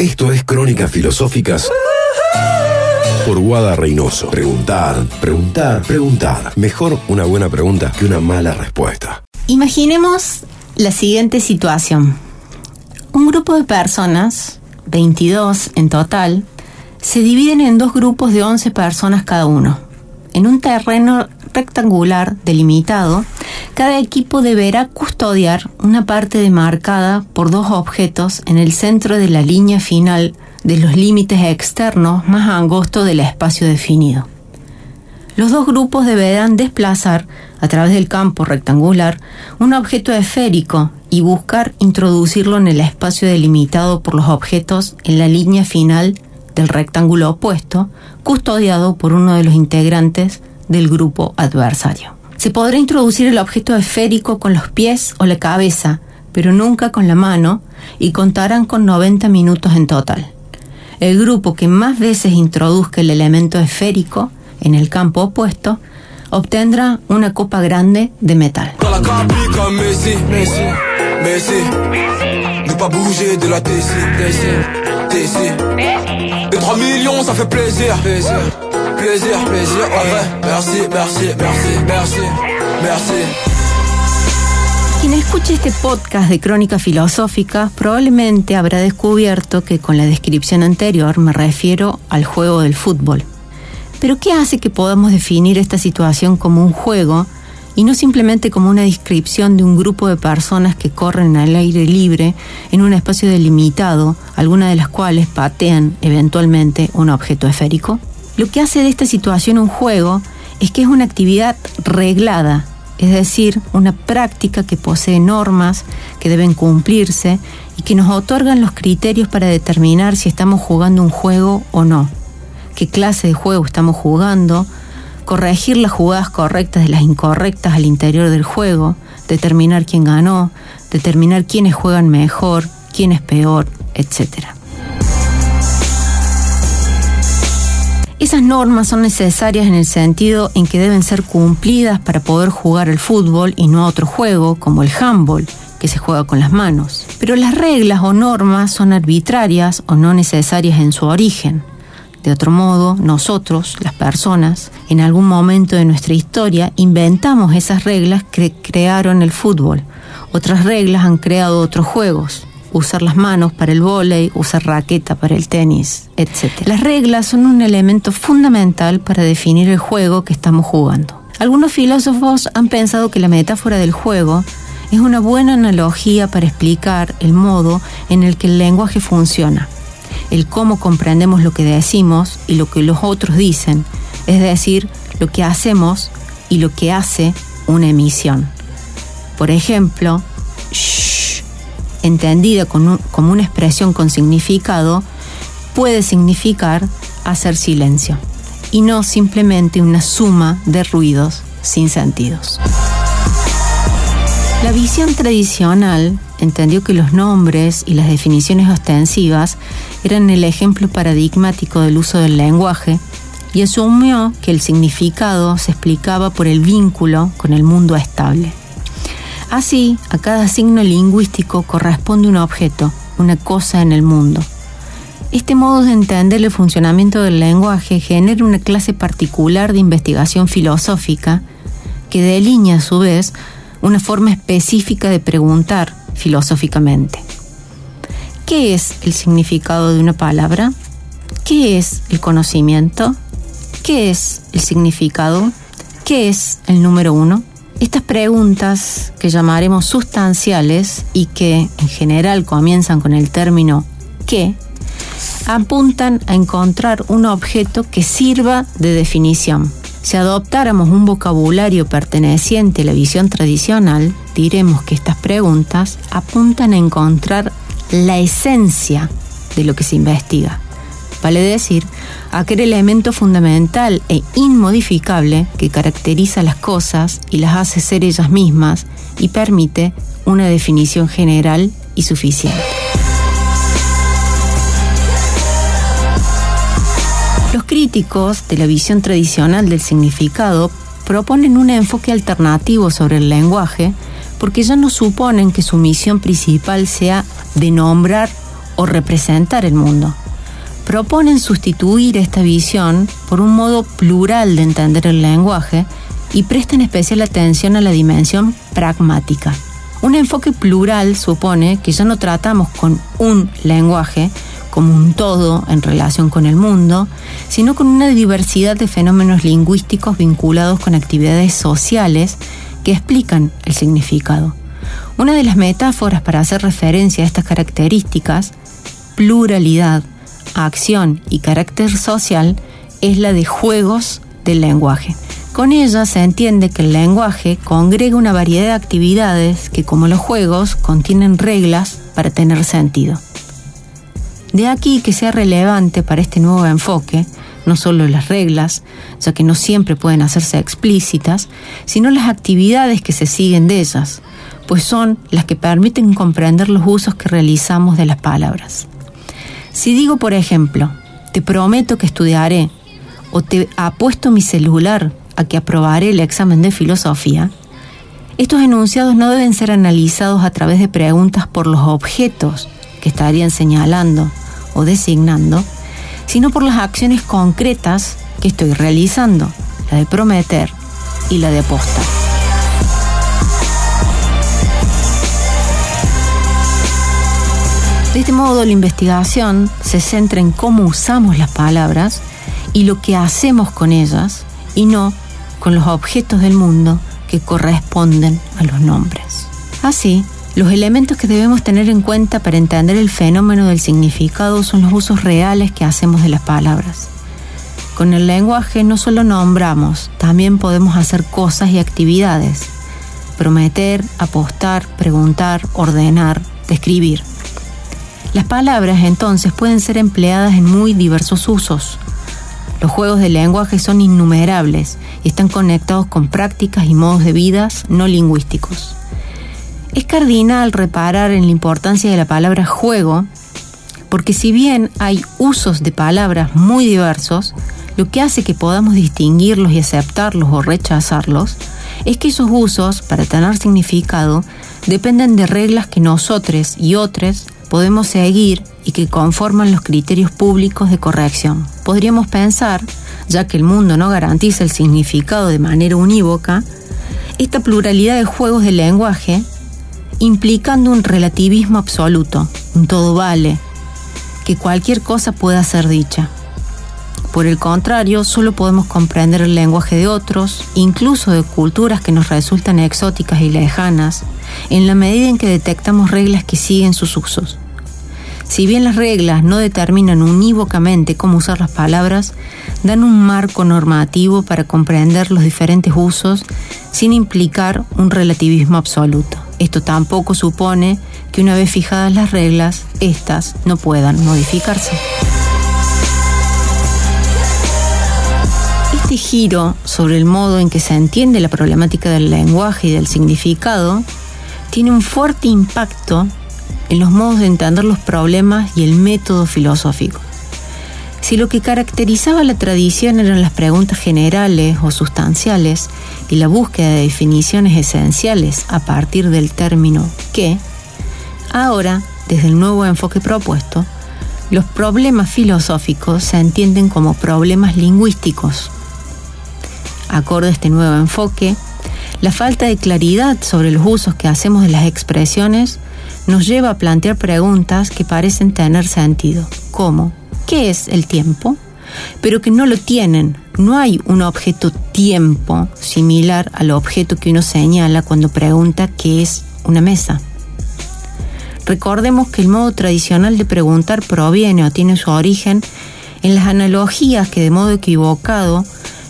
Esto es Crónicas Filosóficas por Guada Reynoso. Preguntar, preguntar, preguntar. Mejor una buena pregunta que una mala respuesta. Imaginemos la siguiente situación. Un grupo de personas, 22 en total, se dividen en dos grupos de 11 personas cada uno. En un terreno rectangular delimitado, cada equipo deberá custodiar una parte demarcada por dos objetos en el centro de la línea final de los límites externos más angostos del espacio definido. Los dos grupos deberán desplazar a través del campo rectangular un objeto esférico y buscar introducirlo en el espacio delimitado por los objetos en la línea final del rectángulo opuesto, custodiado por uno de los integrantes del grupo adversario. Se podrá introducir el objeto esférico con los pies o la cabeza, pero nunca con la mano, y contarán con 90 minutos en total. El grupo que más veces introduzca el elemento esférico en el campo opuesto obtendrá una copa grande de metal. Plaisir, plaisir, Merci, merci, merci, merci, merci. Quien escuche este podcast de Crónica Filosófica probablemente habrá descubierto que con la descripción anterior me refiero al juego del fútbol. Pero ¿qué hace que podamos definir esta situación como un juego y no simplemente como una descripción de un grupo de personas que corren al aire libre en un espacio delimitado, algunas de las cuales patean eventualmente un objeto esférico? Lo que hace de esta situación un juego es que es una actividad reglada, es decir, una práctica que posee normas que deben cumplirse y que nos otorgan los criterios para determinar si estamos jugando un juego o no, qué clase de juego estamos jugando, corregir las jugadas correctas de las incorrectas al interior del juego, determinar quién ganó, determinar quiénes juegan mejor, quién es peor, etcétera. Esas normas son necesarias en el sentido en que deben ser cumplidas para poder jugar al fútbol y no a otro juego como el handball, que se juega con las manos. Pero las reglas o normas son arbitrarias o no necesarias en su origen. De otro modo, nosotros, las personas, en algún momento de nuestra historia inventamos esas reglas que crearon el fútbol. Otras reglas han creado otros juegos usar las manos para el vóley, usar raqueta para el tenis, etc. Las reglas son un elemento fundamental para definir el juego que estamos jugando. Algunos filósofos han pensado que la metáfora del juego es una buena analogía para explicar el modo en el que el lenguaje funciona, el cómo comprendemos lo que decimos y lo que los otros dicen, es decir, lo que hacemos y lo que hace una emisión. Por ejemplo, entendida como una expresión con significado, puede significar hacer silencio y no simplemente una suma de ruidos sin sentidos. La visión tradicional entendió que los nombres y las definiciones ostensivas eran el ejemplo paradigmático del uso del lenguaje y asumió que el significado se explicaba por el vínculo con el mundo estable. Así, a cada signo lingüístico corresponde un objeto, una cosa en el mundo. Este modo de entender el funcionamiento del lenguaje genera una clase particular de investigación filosófica que delinea a su vez una forma específica de preguntar filosóficamente. ¿Qué es el significado de una palabra? ¿Qué es el conocimiento? ¿Qué es el significado? ¿Qué es el número uno? Estas preguntas que llamaremos sustanciales y que en general comienzan con el término ¿qué? apuntan a encontrar un objeto que sirva de definición. Si adoptáramos un vocabulario perteneciente a la visión tradicional, diremos que estas preguntas apuntan a encontrar la esencia de lo que se investiga vale decir, aquel elemento fundamental e inmodificable que caracteriza las cosas y las hace ser ellas mismas y permite una definición general y suficiente. Los críticos de la visión tradicional del significado proponen un enfoque alternativo sobre el lenguaje porque ya no suponen que su misión principal sea de nombrar o representar el mundo. Proponen sustituir esta visión por un modo plural de entender el lenguaje y prestan especial atención a la dimensión pragmática. Un enfoque plural supone que ya no tratamos con un lenguaje como un todo en relación con el mundo, sino con una diversidad de fenómenos lingüísticos vinculados con actividades sociales que explican el significado. Una de las metáforas para hacer referencia a estas características, pluralidad, acción y carácter social, es la de juegos del lenguaje. Con ella se entiende que el lenguaje congrega una variedad de actividades que, como los juegos, contienen reglas para tener sentido. De aquí que sea relevante para este nuevo enfoque no solo las reglas, ya que no siempre pueden hacerse explícitas, sino las actividades que se siguen de ellas, pues son las que permiten comprender los usos que realizamos de las palabras. Si digo, por ejemplo, te prometo que estudiaré, o te apuesto mi celular a que aprobaré el examen de filosofía, estos enunciados no deben ser analizados a través de preguntas por los objetos que estarían señalando o designando, sino por las acciones concretas que estoy realizando, la de prometer y la de apostar. De este modo, la investigación se centra en cómo usamos las palabras y lo que hacemos con ellas y no con los objetos del mundo que corresponden a los nombres. Así, los elementos que debemos tener en cuenta para entender el fenómeno del significado son los usos reales que hacemos de las palabras. Con el lenguaje no solo nombramos, también podemos hacer cosas y actividades. Prometer, apostar, preguntar, ordenar, describir. Las palabras entonces pueden ser empleadas en muy diversos usos. Los juegos de lenguaje son innumerables y están conectados con prácticas y modos de vida no lingüísticos. Es cardinal reparar en la importancia de la palabra juego, porque si bien hay usos de palabras muy diversos, lo que hace que podamos distinguirlos y aceptarlos o rechazarlos es que esos usos, para tener significado, dependen de reglas que nosotros y otros podemos seguir y que conforman los criterios públicos de corrección. Podríamos pensar, ya que el mundo no garantiza el significado de manera unívoca, esta pluralidad de juegos de lenguaje implicando un relativismo absoluto, un todo vale, que cualquier cosa pueda ser dicha. Por el contrario, solo podemos comprender el lenguaje de otros, incluso de culturas que nos resultan exóticas y lejanas, en la medida en que detectamos reglas que siguen sus usos. Si bien las reglas no determinan unívocamente cómo usar las palabras, dan un marco normativo para comprender los diferentes usos sin implicar un relativismo absoluto. Esto tampoco supone que una vez fijadas las reglas, éstas no puedan modificarse. Este giro sobre el modo en que se entiende la problemática del lenguaje y del significado tiene un fuerte impacto en los modos de entender los problemas y el método filosófico. Si lo que caracterizaba la tradición eran las preguntas generales o sustanciales y la búsqueda de definiciones esenciales a partir del término qué, ahora, desde el nuevo enfoque propuesto, los problemas filosóficos se entienden como problemas lingüísticos. Acorde a este nuevo enfoque, la falta de claridad sobre los usos que hacemos de las expresiones nos lleva a plantear preguntas que parecen tener sentido, como ¿qué es el tiempo? Pero que no lo tienen. No hay un objeto tiempo similar al objeto que uno señala cuando pregunta qué es una mesa. Recordemos que el modo tradicional de preguntar proviene o tiene su origen en las analogías que de modo equivocado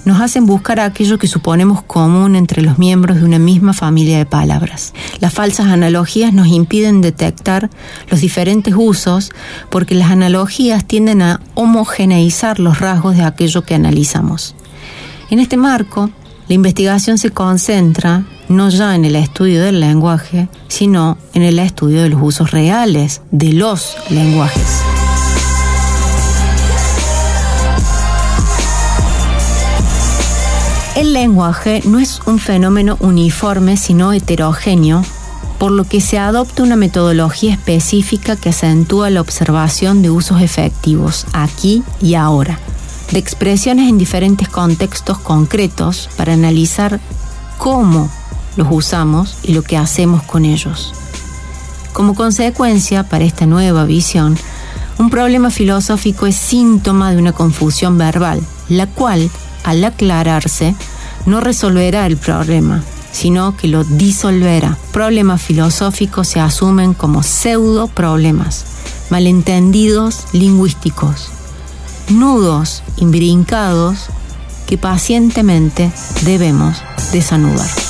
nos hacen buscar aquello que suponemos común entre los miembros de una misma familia de palabras. Las falsas analogías nos impiden detectar los diferentes usos porque las analogías tienden a homogeneizar los rasgos de aquello que analizamos. En este marco, la investigación se concentra no ya en el estudio del lenguaje, sino en el estudio de los usos reales de los lenguajes. El lenguaje no es un fenómeno uniforme, sino heterogéneo, por lo que se adopta una metodología específica que acentúa la observación de usos efectivos aquí y ahora, de expresiones en diferentes contextos concretos para analizar cómo los usamos y lo que hacemos con ellos. Como consecuencia, para esta nueva visión, un problema filosófico es síntoma de una confusión verbal, la cual, al aclararse, no resolverá el problema, sino que lo disolverá. Problemas filosóficos se asumen como pseudo problemas, malentendidos lingüísticos, nudos imbrincados que pacientemente debemos desanudar.